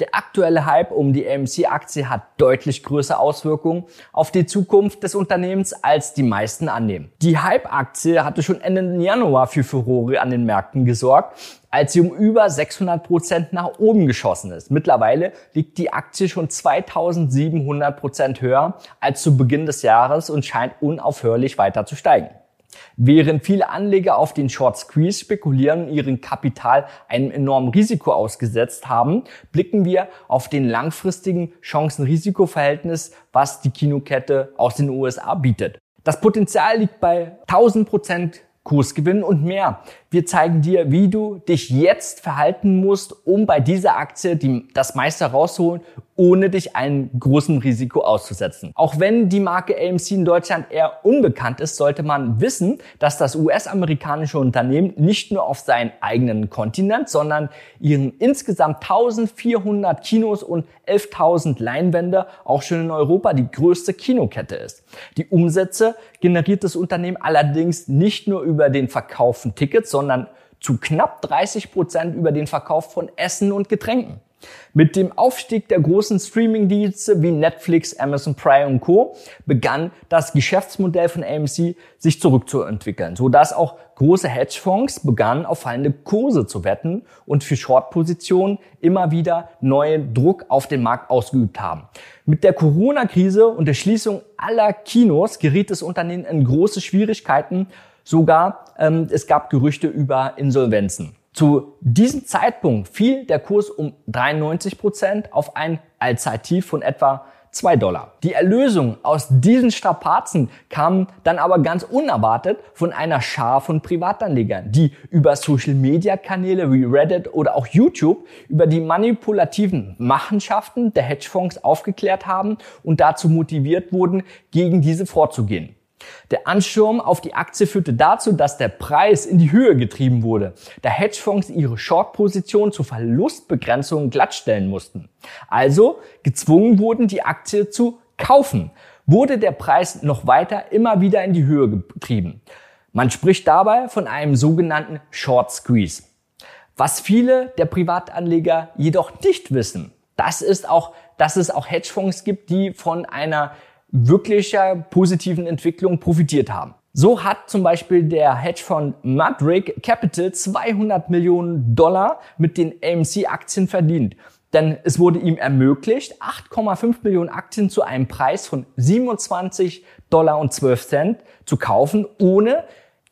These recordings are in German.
Der aktuelle Hype um die AMC-Aktie hat deutlich größere Auswirkungen auf die Zukunft des Unternehmens, als die meisten annehmen. Die Hype-Aktie hatte schon Ende Januar für Furore an den Märkten gesorgt, als sie um über 600 Prozent nach oben geschossen ist. Mittlerweile liegt die Aktie schon 2700 Prozent höher als zu Beginn des Jahres und scheint unaufhörlich weiter zu steigen. Während viele Anleger auf den Short Squeeze spekulieren und ihren Kapital einem enormen Risiko ausgesetzt haben, blicken wir auf den langfristigen Chancen-Risiko-Verhältnis, was die Kinokette aus den USA bietet. Das Potenzial liegt bei 1000 Prozent Kursgewinn und mehr. Wir zeigen dir, wie du dich jetzt verhalten musst, um bei dieser Aktie die, das meiste rauszuholen, ohne dich einem großen Risiko auszusetzen. Auch wenn die Marke AMC in Deutschland eher unbekannt ist, sollte man wissen, dass das US-amerikanische Unternehmen nicht nur auf seinen eigenen Kontinent, sondern ihren insgesamt 1400 Kinos und 11.000 Leinwände auch schon in Europa die größte Kinokette ist. Die Umsätze generiert das Unternehmen allerdings nicht nur über den Verkauf von Tickets, sondern zu knapp 30 Prozent über den Verkauf von Essen und Getränken. Mit dem Aufstieg der großen Streaming-Dienste wie Netflix, Amazon Prime und Co. begann das Geschäftsmodell von AMC sich zurückzuentwickeln, sodass auch große Hedgefonds begannen, auf fallende Kurse zu wetten und für Short-Positionen immer wieder neuen Druck auf den Markt ausgeübt haben. Mit der Corona-Krise und der Schließung aller Kinos geriet das Unternehmen in große Schwierigkeiten, Sogar ähm, es gab Gerüchte über Insolvenzen. Zu diesem Zeitpunkt fiel der Kurs um 93 Prozent auf ein Allzeittief von etwa 2 Dollar. Die Erlösung aus diesen Strapazen kam dann aber ganz unerwartet von einer Schar von Privatanlegern, die über Social-Media-Kanäle wie Reddit oder auch YouTube über die manipulativen Machenschaften der Hedgefonds aufgeklärt haben und dazu motiviert wurden, gegen diese vorzugehen. Der Anschirm auf die Aktie führte dazu, dass der Preis in die Höhe getrieben wurde, da Hedgefonds ihre Short-Position zur Verlustbegrenzung glattstellen mussten. Also gezwungen wurden, die Aktie zu kaufen, wurde der Preis noch weiter immer wieder in die Höhe getrieben. Man spricht dabei von einem sogenannten Short Squeeze. Was viele der Privatanleger jedoch nicht wissen, das ist auch, dass es auch Hedgefonds gibt, die von einer wirklicher positiven Entwicklung profitiert haben. So hat zum Beispiel der Hedgefonds Mudrick Capital 200 Millionen Dollar mit den AMC-Aktien verdient. Denn es wurde ihm ermöglicht, 8,5 Millionen Aktien zu einem Preis von 27 Dollar und 12 Cent zu kaufen, ohne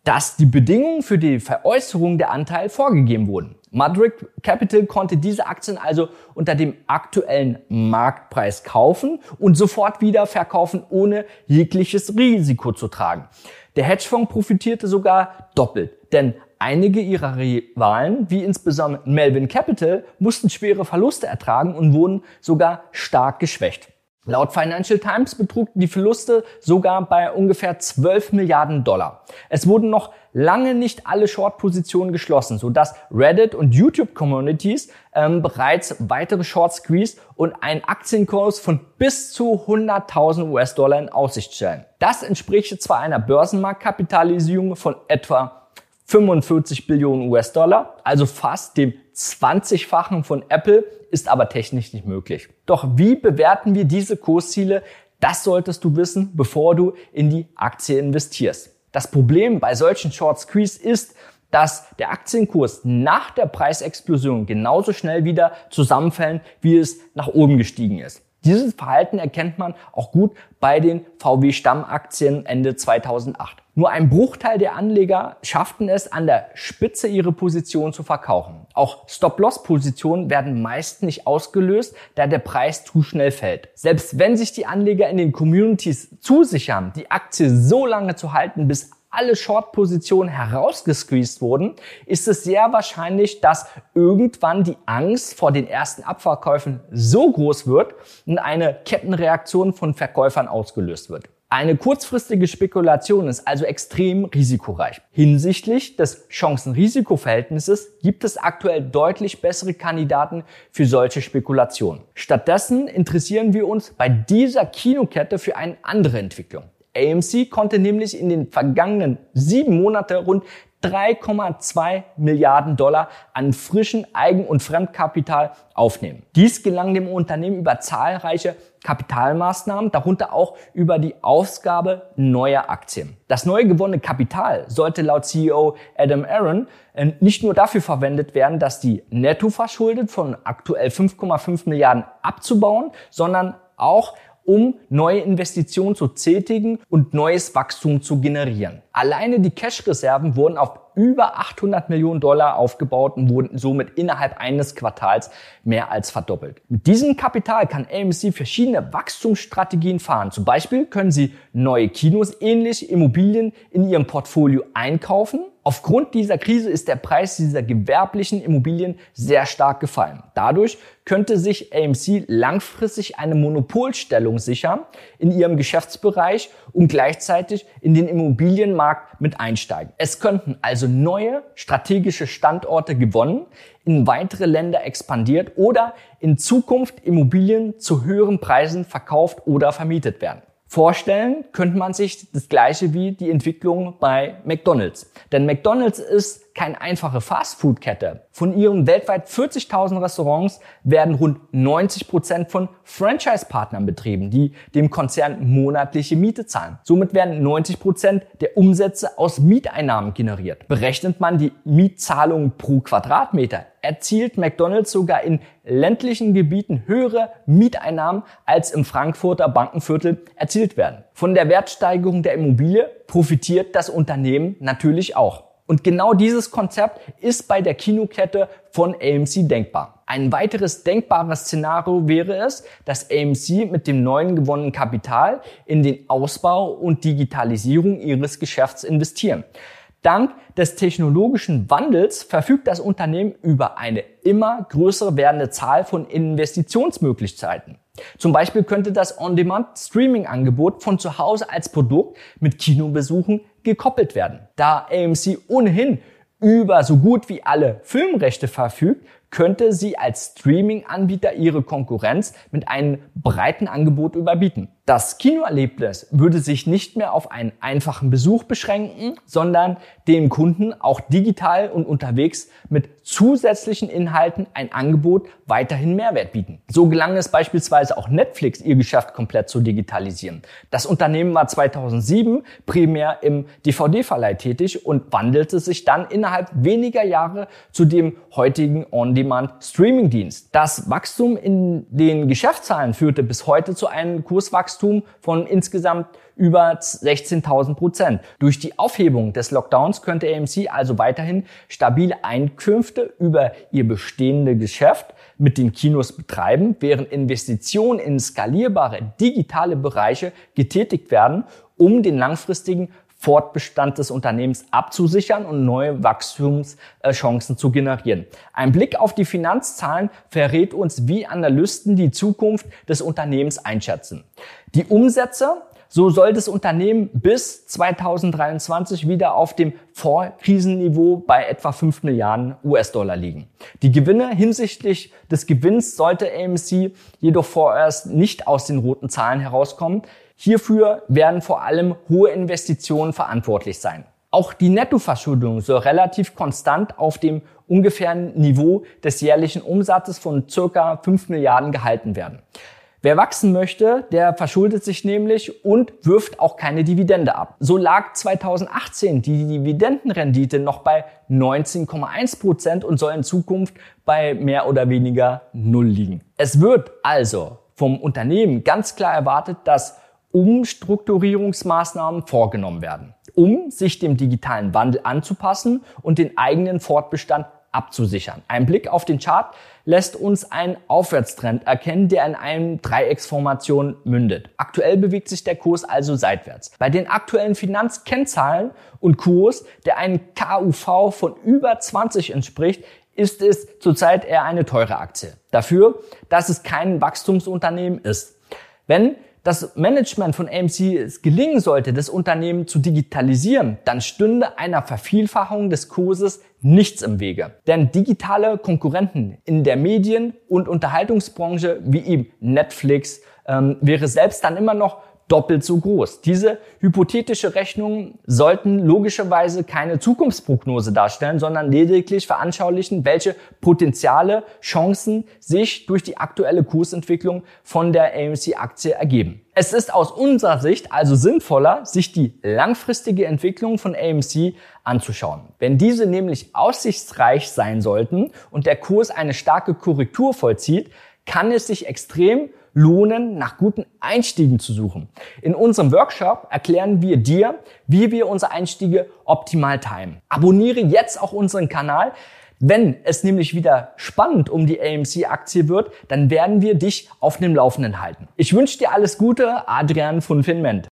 dass die Bedingungen für die Veräußerung der Anteile vorgegeben wurden. Madrid Capital konnte diese Aktien also unter dem aktuellen Marktpreis kaufen und sofort wieder verkaufen, ohne jegliches Risiko zu tragen. Der Hedgefonds profitierte sogar doppelt, denn einige ihrer Rivalen, wie insbesondere Melvin Capital, mussten schwere Verluste ertragen und wurden sogar stark geschwächt. Laut Financial Times betrugten die Verluste sogar bei ungefähr 12 Milliarden Dollar. Es wurden noch lange nicht alle Short-Positionen geschlossen, sodass Reddit und YouTube-Communities ähm, bereits weitere Short Squeeze und einen Aktienkurs von bis zu 100.000 US-Dollar in Aussicht stellen. Das entspricht zwar einer Börsenmarktkapitalisierung von etwa 45 Billionen US-Dollar, also fast dem 20-fachen von Apple, ist aber technisch nicht möglich. Doch wie bewerten wir diese Kursziele? Das solltest du wissen, bevor du in die Aktie investierst. Das Problem bei solchen Short Squeeze ist, dass der Aktienkurs nach der Preisexplosion genauso schnell wieder zusammenfällt, wie es nach oben gestiegen ist. Dieses Verhalten erkennt man auch gut bei den VW Stammaktien Ende 2008. Nur ein Bruchteil der Anleger schafften es, an der Spitze ihre Position zu verkaufen. Auch Stop-Loss-Positionen werden meist nicht ausgelöst, da der Preis zu schnell fällt. Selbst wenn sich die Anleger in den Communities zusichern, die Aktie so lange zu halten, bis alle Short-Positionen herausgesqueezed wurden, ist es sehr wahrscheinlich, dass irgendwann die Angst vor den ersten Abverkäufen so groß wird und eine Kettenreaktion von Verkäufern ausgelöst wird. Eine kurzfristige Spekulation ist also extrem risikoreich. Hinsichtlich des Chancen-Risiko-Verhältnisses gibt es aktuell deutlich bessere Kandidaten für solche Spekulationen. Stattdessen interessieren wir uns bei dieser Kinokette für eine andere Entwicklung. AMC konnte nämlich in den vergangenen sieben Monaten rund 3,2 Milliarden Dollar an frischen Eigen- und Fremdkapital aufnehmen. Dies gelang dem Unternehmen über zahlreiche Kapitalmaßnahmen, darunter auch über die Ausgabe neuer Aktien. Das neu gewonnene Kapital sollte laut CEO Adam Aaron äh, nicht nur dafür verwendet werden, dass die Nettoverschuldet von aktuell 5,5 Milliarden abzubauen, sondern auch um neue Investitionen zu tätigen und neues Wachstum zu generieren. Alleine die Cash-Reserven wurden auf über 800 Millionen Dollar aufgebaut und wurden somit innerhalb eines Quartals mehr als verdoppelt. Mit diesem Kapital kann AMC verschiedene Wachstumsstrategien fahren. Zum Beispiel können sie neue Kinos, ähnliche Immobilien in ihrem Portfolio einkaufen Aufgrund dieser Krise ist der Preis dieser gewerblichen Immobilien sehr stark gefallen. Dadurch könnte sich AMC langfristig eine Monopolstellung sichern in ihrem Geschäftsbereich und gleichzeitig in den Immobilienmarkt mit einsteigen. Es könnten also neue strategische Standorte gewonnen, in weitere Länder expandiert oder in Zukunft Immobilien zu höheren Preisen verkauft oder vermietet werden. Vorstellen könnte man sich das gleiche wie die Entwicklung bei McDonald's. Denn McDonald's ist keine einfache Fastfood-Kette. Von ihren weltweit 40.000 Restaurants werden rund 90 Prozent von Franchise-Partnern betrieben, die dem Konzern monatliche Miete zahlen. Somit werden 90 Prozent der Umsätze aus Mieteinnahmen generiert. Berechnet man die Mietzahlungen pro Quadratmeter, erzielt McDonald's sogar in ländlichen Gebieten höhere Mieteinnahmen als im Frankfurter Bankenviertel erzielt werden. Von der Wertsteigerung der Immobilie profitiert das Unternehmen natürlich auch. Und genau dieses Konzept ist bei der Kinokette von AMC denkbar. Ein weiteres denkbares Szenario wäre es, dass AMC mit dem neuen gewonnenen Kapital in den Ausbau und Digitalisierung ihres Geschäfts investieren. Dank des technologischen Wandels verfügt das Unternehmen über eine immer größer werdende Zahl von Investitionsmöglichkeiten. Zum Beispiel könnte das On-Demand-Streaming-Angebot von zu Hause als Produkt mit Kinobesuchen gekoppelt werden. Da AMC ohnehin über so gut wie alle Filmrechte verfügt, könnte sie als Streaming-Anbieter ihre Konkurrenz mit einem breiten Angebot überbieten. Das Kinoerlebnis würde sich nicht mehr auf einen einfachen Besuch beschränken, sondern dem Kunden auch digital und unterwegs mit zusätzlichen Inhalten ein Angebot weiterhin Mehrwert bieten. So gelang es beispielsweise auch Netflix, ihr Geschäft komplett zu digitalisieren. Das Unternehmen war 2007 primär im DVD-Verleih tätig und wandelte sich dann innerhalb weniger Jahre zu dem heutigen On-Demand-Streaming-Dienst. Das Wachstum in den Geschäftszahlen führte bis heute zu einem Kurswachstum Wachstum von insgesamt über 16.000 Prozent. Durch die Aufhebung des Lockdowns könnte AMC also weiterhin stabile Einkünfte über ihr bestehendes Geschäft mit den Kinos betreiben, während Investitionen in skalierbare digitale Bereiche getätigt werden, um den langfristigen Fortbestand des Unternehmens abzusichern und neue Wachstumschancen zu generieren. Ein Blick auf die Finanzzahlen verrät uns, wie Analysten die Zukunft des Unternehmens einschätzen. Die Umsätze so soll das Unternehmen bis 2023 wieder auf dem Vorkrisenniveau bei etwa 5 Milliarden US-Dollar liegen. Die Gewinne hinsichtlich des Gewinns sollte AMC jedoch vorerst nicht aus den roten Zahlen herauskommen. Hierfür werden vor allem hohe Investitionen verantwortlich sein. Auch die Nettoverschuldung soll relativ konstant auf dem ungefähren Niveau des jährlichen Umsatzes von circa 5 Milliarden gehalten werden. Wer wachsen möchte, der verschuldet sich nämlich und wirft auch keine Dividende ab. So lag 2018 die Dividendenrendite noch bei 19,1 Prozent und soll in Zukunft bei mehr oder weniger Null liegen. Es wird also vom Unternehmen ganz klar erwartet, dass Umstrukturierungsmaßnahmen vorgenommen werden, um sich dem digitalen Wandel anzupassen und den eigenen Fortbestand abzusichern. Ein Blick auf den Chart lässt uns einen Aufwärtstrend erkennen, der in einem Dreiecksformation mündet. Aktuell bewegt sich der Kurs also seitwärts. Bei den aktuellen Finanzkennzahlen und Kurs, der einen KUV von über 20 entspricht, ist es zurzeit eher eine teure Aktie. Dafür, dass es kein Wachstumsunternehmen ist. Wenn das Management von AMC es gelingen sollte, das Unternehmen zu digitalisieren, dann stünde einer Vervielfachung des Kurses nichts im Wege. Denn digitale Konkurrenten in der Medien- und Unterhaltungsbranche wie eben Netflix ähm, wäre selbst dann immer noch doppelt so groß. Diese hypothetische Rechnungen sollten logischerweise keine Zukunftsprognose darstellen, sondern lediglich veranschaulichen, welche Potenziale, Chancen sich durch die aktuelle Kursentwicklung von der AMC-Aktie ergeben. Es ist aus unserer Sicht also sinnvoller, sich die langfristige Entwicklung von AMC anzuschauen. Wenn diese nämlich aussichtsreich sein sollten und der Kurs eine starke Korrektur vollzieht, kann es sich extrem lohnen, nach guten Einstiegen zu suchen. In unserem Workshop erklären wir dir, wie wir unsere Einstiege optimal timen. Abonniere jetzt auch unseren Kanal. Wenn es nämlich wieder spannend um die AMC-Aktie wird, dann werden wir dich auf dem Laufenden halten. Ich wünsche dir alles Gute, Adrian von Finment.